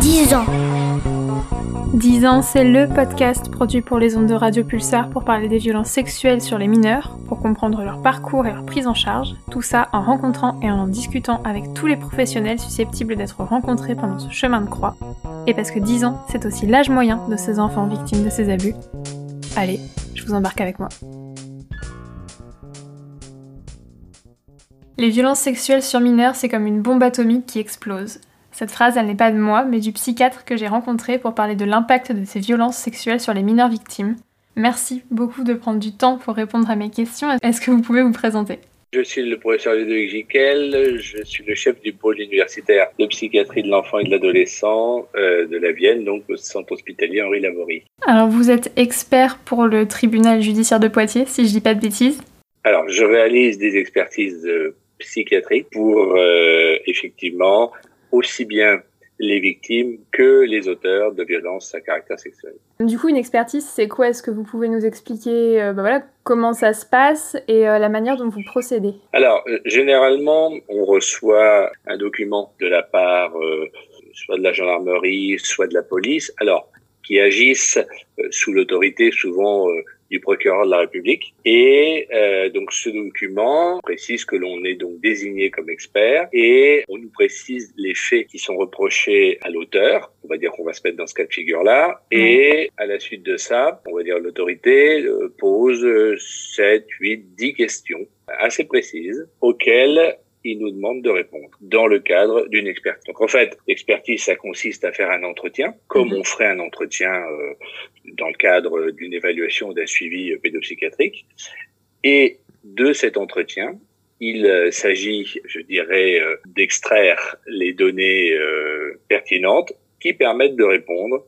10 ans. 10 ans, c'est le podcast produit pour les ondes de Radio Pulsar pour parler des violences sexuelles sur les mineurs, pour comprendre leur parcours et leur prise en charge, tout ça en rencontrant et en discutant avec tous les professionnels susceptibles d'être rencontrés pendant ce chemin de croix. Et parce que 10 ans, c'est aussi l'âge moyen de ces enfants victimes de ces abus. Allez, je vous embarque avec moi. Les violences sexuelles sur mineurs, c'est comme une bombe atomique qui explose. Cette phrase, elle n'est pas de moi, mais du psychiatre que j'ai rencontré pour parler de l'impact de ces violences sexuelles sur les mineurs victimes. Merci beaucoup de prendre du temps pour répondre à mes questions. Est-ce que vous pouvez vous présenter? Je suis le professeur Ludovic Jiquel, je suis le chef du pôle universitaire de psychiatrie de l'enfant et de l'adolescent euh, de la Vienne, donc au centre hospitalier Henri Laborie. Alors vous êtes expert pour le tribunal judiciaire de Poitiers, si je dis pas de bêtises? Alors je réalise des expertises euh, psychiatriques pour euh, effectivement aussi bien les victimes que les auteurs de violences à caractère sexuel. Du coup, une expertise, c'est quoi? Est-ce que vous pouvez nous expliquer euh, bah voilà, comment ça se passe et euh, la manière dont vous procédez? Alors, euh, généralement, on reçoit un document de la part soit de la gendarmerie, soit de la police, alors qui agissent sous l'autorité souvent du procureur de la République. Et euh, donc ce document précise que l'on est donc désigné comme expert et on nous précise les faits qui sont reprochés à l'auteur. On va dire qu'on va se mettre dans ce cas de figure-là. Et à la suite de ça, on va dire l'autorité euh, pose 7, 8, 10 questions assez précises auxquelles il nous demande de répondre dans le cadre d'une expertise. Donc en fait, l'expertise, ça consiste à faire un entretien, comme mhm. on ferait un entretien euh, dans le cadre d'une évaluation ou d'un suivi euh, pédopsychiatrique. Et de cet entretien, il euh, s'agit, je dirais, d'extraire les données pertinentes qui permettent de répondre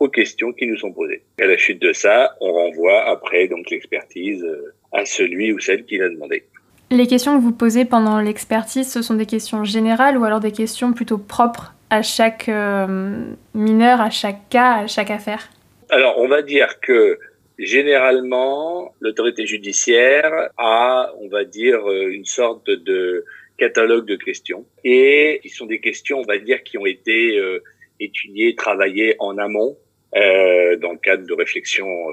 aux questions qui nous sont posées. À la suite de ça, on renvoie après donc l'expertise à celui ou celle qui l'a demandé. Les questions que vous posez pendant l'expertise, ce sont des questions générales ou alors des questions plutôt propres à chaque euh, mineur, à chaque cas, à chaque affaire? Alors, on va dire que généralement, l'autorité judiciaire a, on va dire, euh, une sorte de catalogue de questions et qui sont des questions, on va dire, qui ont été euh, étudiées, travaillées en amont euh, dans le cadre de réflexions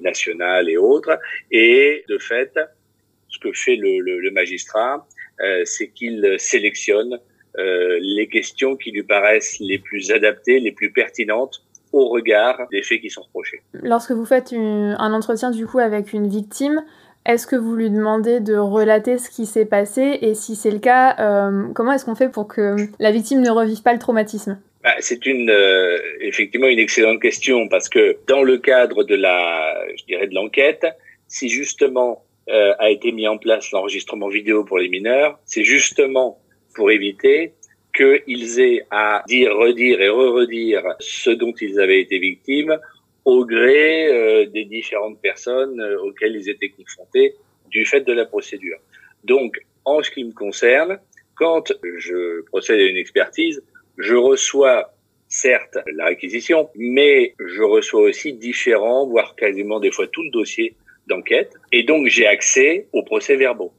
nationales et autres. Et de fait, ce que fait le, le, magistrat, euh, c'est qu'il sélectionne euh, les questions qui lui paraissent les plus adaptées, les plus pertinentes au regard des faits qui sont reprochés. Lorsque vous faites un entretien du coup avec une victime, est-ce que vous lui demandez de relater ce qui s'est passé? Et si c'est le cas, euh, comment est-ce qu'on fait pour que la victime ne revive pas le traumatisme? Bah, C'est une effectivement une excellente question parce que dans le cadre de la, je dirais de l'enquête, si justement euh, a été mis en place l'enregistrement vidéo pour les mineurs, c'est justement pour éviter qu'ils aient à dire, redire et re-redire ce dont ils avaient été victimes au gré euh, des différentes personnes euh, auxquelles ils étaient confrontés du fait de la procédure. Donc, en ce qui me concerne, quand je procède à une expertise, je reçois certes la réquisition, mais je reçois aussi différents, voire quasiment des fois tout le dossier d'enquête et donc j'ai accès aux procès-verbaux.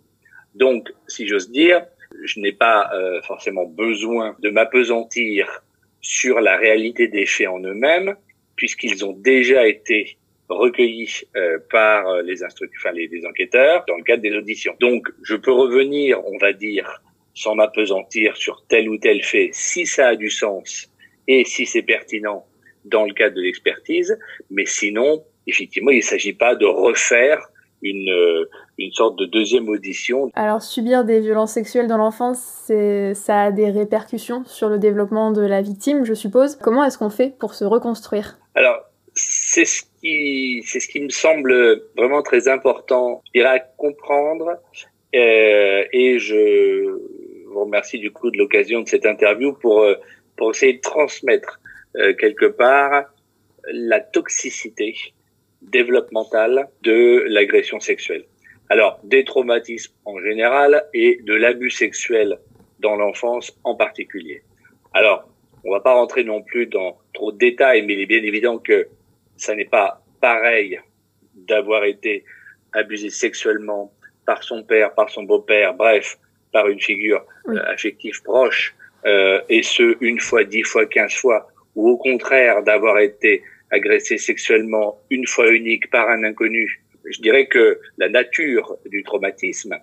Donc, si j'ose dire, je n'ai pas euh, forcément besoin de m'apesantir sur la réalité des faits en eux-mêmes, puisqu'ils ont déjà été recueillis euh, par euh, les, enfin, les, les enquêteurs dans le cadre des auditions. Donc, je peux revenir, on va dire, sans m'apesantir sur tel ou tel fait, si ça a du sens et si c'est pertinent dans le cadre de l'expertise, mais sinon, effectivement, il ne s'agit pas de refaire une, euh, une sorte de deuxième audition. Alors, subir des violences sexuelles dans l'enfance, ça a des répercussions sur le développement de la victime, je suppose. Comment est-ce qu'on fait pour se reconstruire? Alors, c'est ce qui, c'est ce qui me semble vraiment très important, je dirais, à comprendre. Euh, et je vous remercie du coup de l'occasion de cette interview pour, euh, pour essayer de transmettre euh, quelque part la toxicité développementale de l'agression sexuelle. Alors, des traumatismes en général et de l'abus sexuel dans l'enfance en particulier. Alors, on va pas rentrer non plus dans trop de détails, mais il est bien évident que ça n'est pas pareil d'avoir été abusé sexuellement par son père, par son beau-père, bref, par une figure euh, affective proche, euh, et ce, une fois, dix fois, quinze fois, ou au contraire d'avoir été agressé sexuellement une fois unique par un inconnu, je dirais que la nature du traumatisme,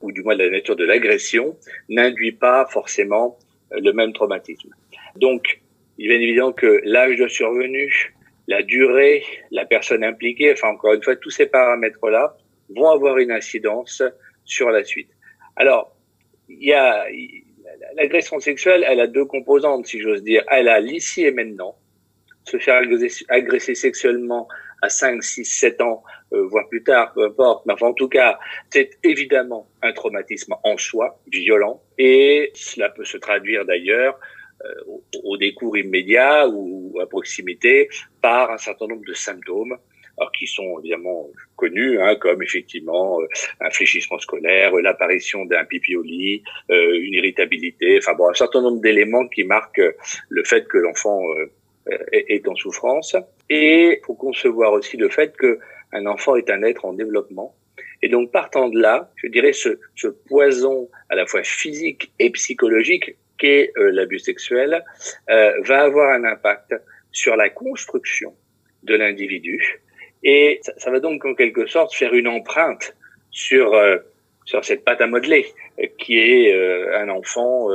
ou du moins la nature de l'agression, n'induit pas forcément euh, le même traumatisme. Donc, il est bien évident que l'âge de survenue, la durée, la personne impliquée, enfin encore une fois, tous ces paramètres-là vont avoir une incidence sur la suite. Alors, il y a l'agression sexuelle, elle a deux composantes, si j'ose dire. Elle a l'ici et maintenant, se faire agresser, sexuellement à 5, 6, 7 ans, euh, voire plus tard, peu importe. Mais enfin, en tout cas, c'est évidemment un traumatisme en soi, violent, et cela peut se traduire d'ailleurs euh, au, au, décours immédiat ou à proximité par un certain nombre de symptômes alors qui sont évidemment connus, hein, comme effectivement euh, un fléchissement scolaire, l'apparition d'un pipi au lit, euh, une irritabilité, enfin bon, un certain nombre d'éléments qui marquent le fait que l'enfant euh, est en souffrance. Et faut concevoir aussi le fait que un enfant est un être en développement. Et donc partant de là, je dirais ce, ce poison à la fois physique et psychologique qu'est l'abus sexuel va avoir un impact sur la construction de l'individu et ça, va donc en quelque sorte faire une empreinte sur euh, sur cette pâte à modeler euh, qui est euh, un enfant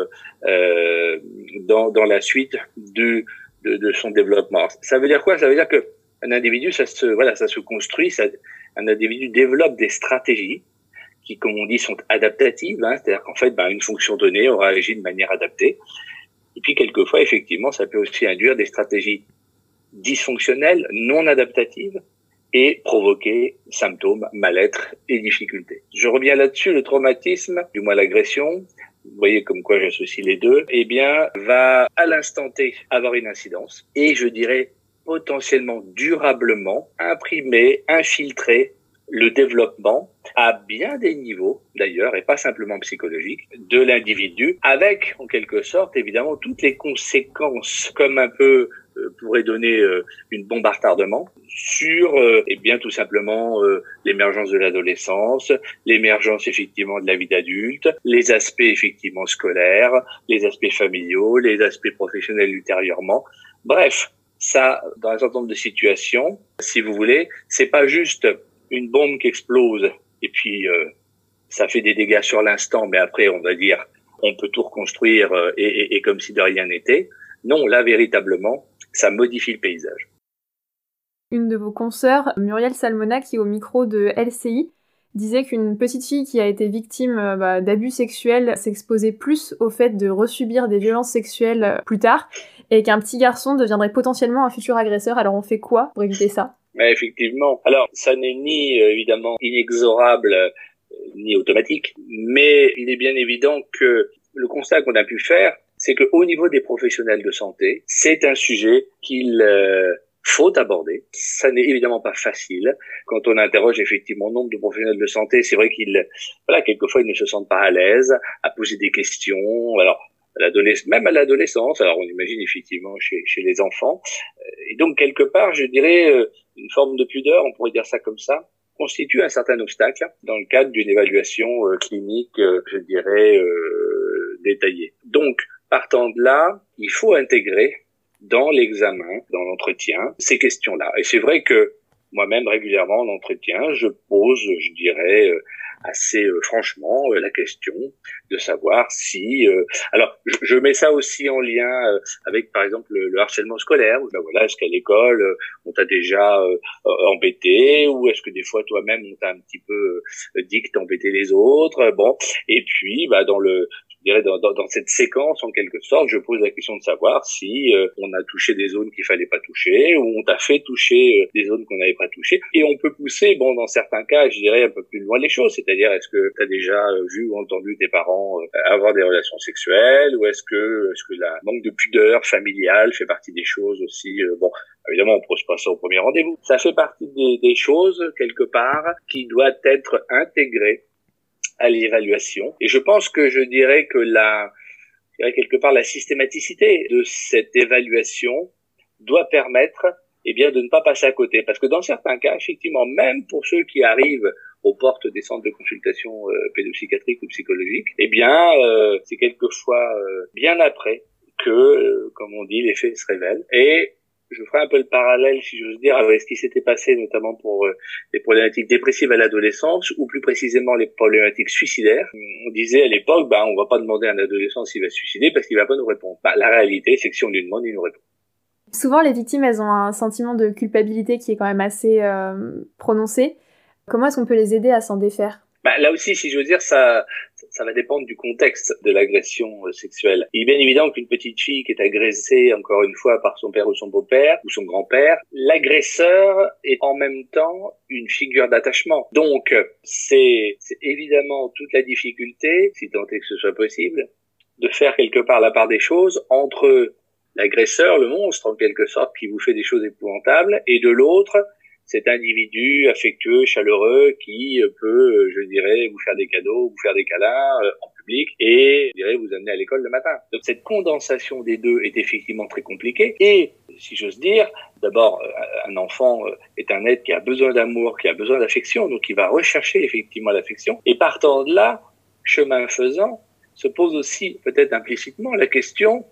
dans dans la suite de, de, son développement. Ça veut dire quoi? Ça veut dire que un individu, ça se voilà, ça se construit. Ça, un individu développe des stratégies qui, comme on dit, sont adaptatives. Hein, C'est-à-dire qu'en fait, ben, une fonction donnée, on réagit de manière adaptée. Et puis quelquefois, effectivement, ça peut aussi induire des stratégies dysfonctionnelles, non adaptatives, et provoquer symptômes, mal-être et difficultés. Je reviens là-dessus, le traumatisme, du moins l'agression, vous voyez comme quoi j'associe les deux, eh bien, va à l'instant T avoir une incidence et je dirais potentiellement durablement imprimer, infiltrer le développement à bien des niveaux, d'ailleurs, et pas simplement psychologique, de l'individu, avec, en quelque sorte, évidemment, toutes les conséquences, comme un peu pourrait donner euh, une bombe à retardement sur euh, eh bien tout simplement l'émergence de l'adolescence, l'émergence effectivement de la vie d'adulte, les aspects effectivement scolaires, les aspects familiaux, les aspects professionnels ultérieurement. Bref, ça dans un certain nombre de situations, si vous voulez, c'est pas juste une bombe qui explose et puis ça fait des dégâts sur l'instant, mais après on va dire on peut tout reconstruire et, et, et comme si de rien n'était. Non, là véritablement, ça modifie le paysage. Une de vos consoeurs, Muriel Salmona, qui est au micro de LCI, disait qu'une petite fille qui a été victime euh, bah, d'abus sexuels s'exposait plus au fait de resubir des violences sexuelles euh, plus tard et qu'un petit garçon deviendrait potentiellement un futur agresseur. Alors on fait quoi pour éviter ça? Mais Effectivement. Alors ça n'est ni euh, évidemment inexorable ni automatique, mais il est bien évident que le constat qu'on a pu faire, c'est qu'au niveau des professionnels de santé, c'est un sujet qu'il euh, faut aborder. Ça n'est évidemment pas facile. Quand on interroge effectivement nombre de professionnels de santé, c'est vrai qu'ils, voilà, quelquefois ils ne se sentent pas à l'aise à poser des questions. Alors, même à l'adolescence, alors on imagine effectivement chez, chez les enfants. Euh, et donc quelque part, je dirais, euh, une forme de pudeur, on pourrait dire ça comme ça, constitue un certain obstacle dans le cadre d'une évaluation clinique, je dirais, détaillée. Donc, Partant de là, il faut intégrer dans l'examen, dans l'entretien, ces questions-là. Et c'est vrai que moi-même, régulièrement en entretien, je pose, je dirais, euh, assez euh, franchement euh, la question de savoir si alors je, mets ça aussi en lien avec par exemple le, harcèlement scolaire ben voilà est-ce qu'à l'école on t'a déjà embêté ou est-ce que des fois toi-même on t'a un petit peu dit que t'embêtais les autres bon et puis bah dans le dirais dans, dans, dans, cette séquence en quelque sorte, je pose la question de savoir si euh, on a touché des zones qu'il fallait pas toucher ou on t'a fait toucher euh, des zones qu'on n'avait pas touchées. Et on peut pousser, bon, dans certains cas, je dirais un peu plus loin les choses, c'est-à-dire est-ce que tu as déjà euh, vu ou entendu tes parents avoir des relations sexuelles ou est-ce que est-ce que la manque de pudeur familiale fait partie des choses aussi bon Évidemment, on ne pose pas ça au premier rendez-vous. Ça fait partie des, des choses, quelque part, qui doivent être intégrées à l'évaluation. Et je pense que je dirais que la, quelque part la systématicité de cette évaluation doit permettre eh bien, de ne pas passer à côté. Parce que dans certains cas, effectivement, même pour ceux qui arrivent aux portes des centres de consultation euh, pédopsychiatrique ou psychologique, eh bien, euh, c'est quelquefois euh, bien après que, euh, comme on dit, les faits se révèlent. Et je ferai un peu le parallèle, si j'ose dire, avec ce qui s'était passé notamment pour les problématiques dépressives à l'adolescence, ou plus précisément les problématiques suicidaires. On disait à l'époque, bah, on va pas demander à un adolescent s'il va se suicider parce qu'il va pas nous répondre. Bah, la réalité, c'est que si on lui demande, il nous répond. Souvent, les victimes, elles ont un sentiment de culpabilité qui est quand même assez euh, prononcé. Comment est-ce qu'on peut les aider à s'en défaire? Bah, Là aussi, si je veux dire, ça, ça va dépendre du contexte de l'agression euh, sexuelle. Il est bien évident qu'une petite fille qui est agressée, encore une fois, par son père ou son beau-père ou son grand-père, l'agresseur est en même temps une figure d'attachement. Donc, c'est évidemment toute la difficulté, si tant est que ce soit possible, de faire quelque part la part des choses entre l'agresseur, le monstre en quelque sorte, qui vous fait des choses épouvantables, et de l'autre, cet individu affectueux, chaleureux, qui peut, je dirais, vous faire des cadeaux, vous faire des câlins euh, en public et, je dirais, vous amener à l'école le matin. Donc cette condensation des deux est effectivement très compliquée. Et, si j'ose dire, d'abord, euh, un enfant euh, est un être qui a besoin d'amour, qui a besoin d'affection, donc il va rechercher effectivement l'affection. Et partant de là, chemin faisant, se pose aussi peut-être implicitement la question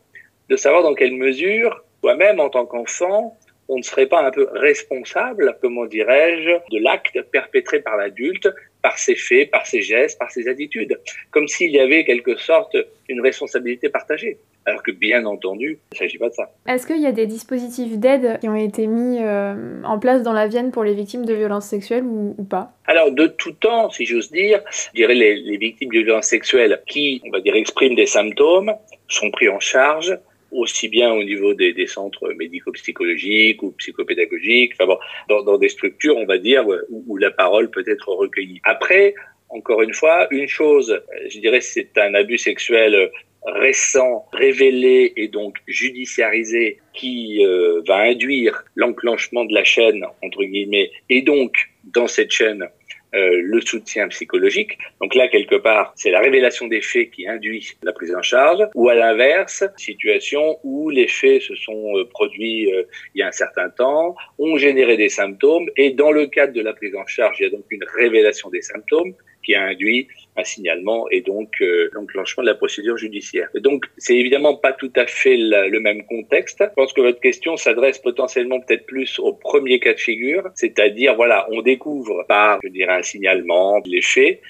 de savoir dans quelle mesure, toi-même en tant qu'enfant, on ne serait pas un peu responsable, comment dirais-je, de l'acte perpétré par l'adulte, par ses faits, par ses gestes, par ses attitudes, comme s'il y avait quelque sorte une responsabilité partagée. Alors que bien entendu, il ne s'agit pas de ça. Est-ce qu'il y a des dispositifs d'aide qui ont été mis euh, en place dans la Vienne pour les victimes de violences sexuelles ou, pas? Alors de tout temps, si j'ose dire, je dirais les, les victimes de violences sexuelles qui, on va dire, expriment des symptômes, sont pris en charge aussi bien au niveau des, des centres médico-psychologiques ou psychopédagogiques, enfin bon, dans, dans, des structures, on va dire, où, où la parole peut être recueillie. Après, encore une fois, une chose, je dirais, c'est un abus sexuel récent, révélé et donc judiciarisé qui euh, va induire l'enclenchement de la chaîne, entre guillemets, et donc dans cette chaîne, euh, le soutien psychologique. Donc là, quelque part, c'est la révélation des faits qui induit la prise en charge, ou à l'inverse, situation où les faits se sont euh, produits euh, il y a un certain temps, ont généré des symptômes, et dans le cadre de la prise en charge, il y a donc une révélation des symptômes qui a induit un signalement et donc euh, l'enclenchement de la procédure judiciaire. Donc, c'est évidemment pas tout à fait le même contexte. Je pense que votre question s'adresse potentiellement peut-être plus au premier cas de figure, c'est-à-dire, voilà, on découvre par, je dirais, un signalement les faits.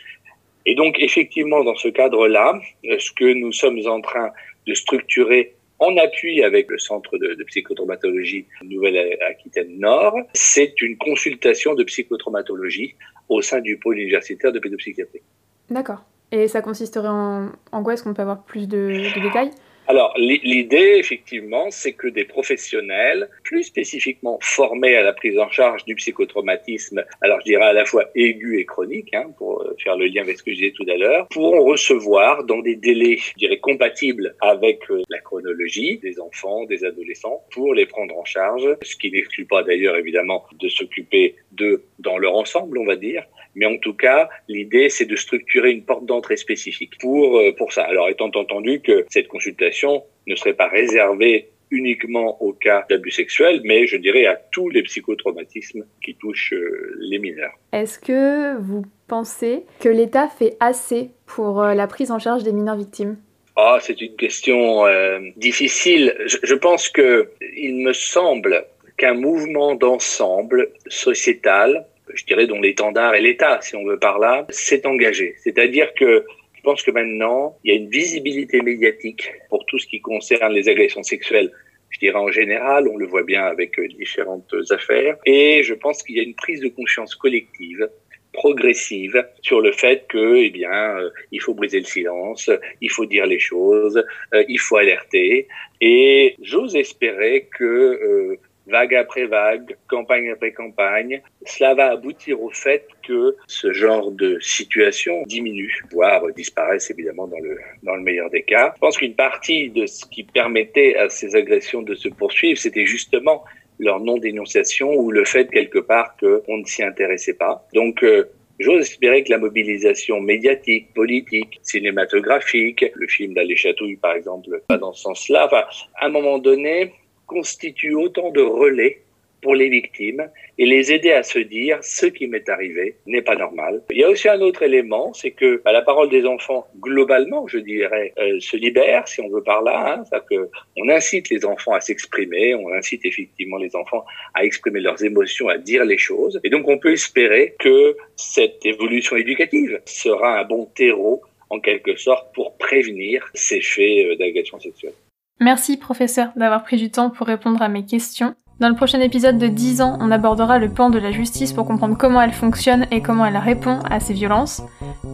Et donc, effectivement, dans ce cadre-là, ce que nous sommes en train de structurer en appui avec le centre de, de psychotraumatologie Nouvelle-Aquitaine Nord, c'est une consultation de psychotraumatologie au sein du pôle universitaire de pédopsychiatrie. D'accord. Et ça consisterait en, en quoi? Est-ce qu'on peut avoir plus de, de détails? Alors, l'idée, effectivement, c'est que des professionnels, plus spécifiquement formés à la prise en charge du psychotraumatisme, alors je dirais à la fois aigu et chronique, hein, pour euh, faire le lien avec ce que je disais tout à l'heure, pourront recevoir dans des délais, je dirais, compatibles avec euh, la chronologie des enfants, des adolescents, pour les prendre en charge, ce qui n'exclut pas d'ailleurs, évidemment, de s'occuper d'eux dans leur ensemble, on va dire, mais en tout cas, l'idée, c'est de structurer une porte d'entrée spécifique pour, euh, pour ça. Alors, étant entendu que cette consultation ne serait pas réservée uniquement au cas d'abus sexuels, mais je dirais à tous les psychotraumatismes qui touchent euh, les mineurs. Est-ce que vous pensez que l'État fait assez pour euh, la prise en charge des mineurs victimes? Ah, c'est une question euh, difficile. Je, je pense que il me semble qu'un mouvement d'ensemble sociétal je dirais, dont l'étendard est l'État, si on veut par là, s'est engagé. C'est-à-dire que je pense que maintenant, il y a une visibilité médiatique pour tout ce qui concerne les agressions sexuelles. Je dirais en général, on le voit bien avec euh, différentes affaires. Et je pense qu'il y a une prise de conscience collective progressive sur le fait que, eh bien, euh, il faut briser le silence, il faut dire les choses, euh, il faut alerter. Et j'ose espérer que euh, vague après vague, campagne après campagne, cela va aboutir au fait que ce genre de situation diminue, voire disparaisse évidemment dans le, dans le meilleur des cas. Je pense qu'une partie de ce qui permettait à ces agressions de se poursuivre, c'était justement leur non-dénonciation ou le fait quelque part qu'on ne s'y intéressait pas. Donc, euh, J'ose espérer que la mobilisation médiatique, politique, cinématographique, le film d'Alé Chatouille par exemple, pas dans ce sens-là, enfin, à un moment donné, constitue autant de relais pour les victimes et les aider à se dire ce qui m'est arrivé n'est pas normal. Il y a aussi un autre élément, c'est que bah, la parole des enfants, globalement, je dirais, euh, se libère, si on veut par là. Hein, que on incite les enfants à s'exprimer, on incite effectivement les enfants à exprimer leurs émotions, à dire les choses. Et donc on peut espérer que cette évolution éducative sera un bon terreau en quelque sorte pour prévenir ces faits euh, d'agression sexuelle. Merci professeur d'avoir pris du temps pour répondre à mes questions. Dans le prochain épisode de 10 ans, on abordera le pan de la justice pour comprendre comment elle fonctionne et comment elle répond à ces violences.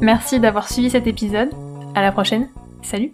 Merci d'avoir suivi cet épisode. À la prochaine. Salut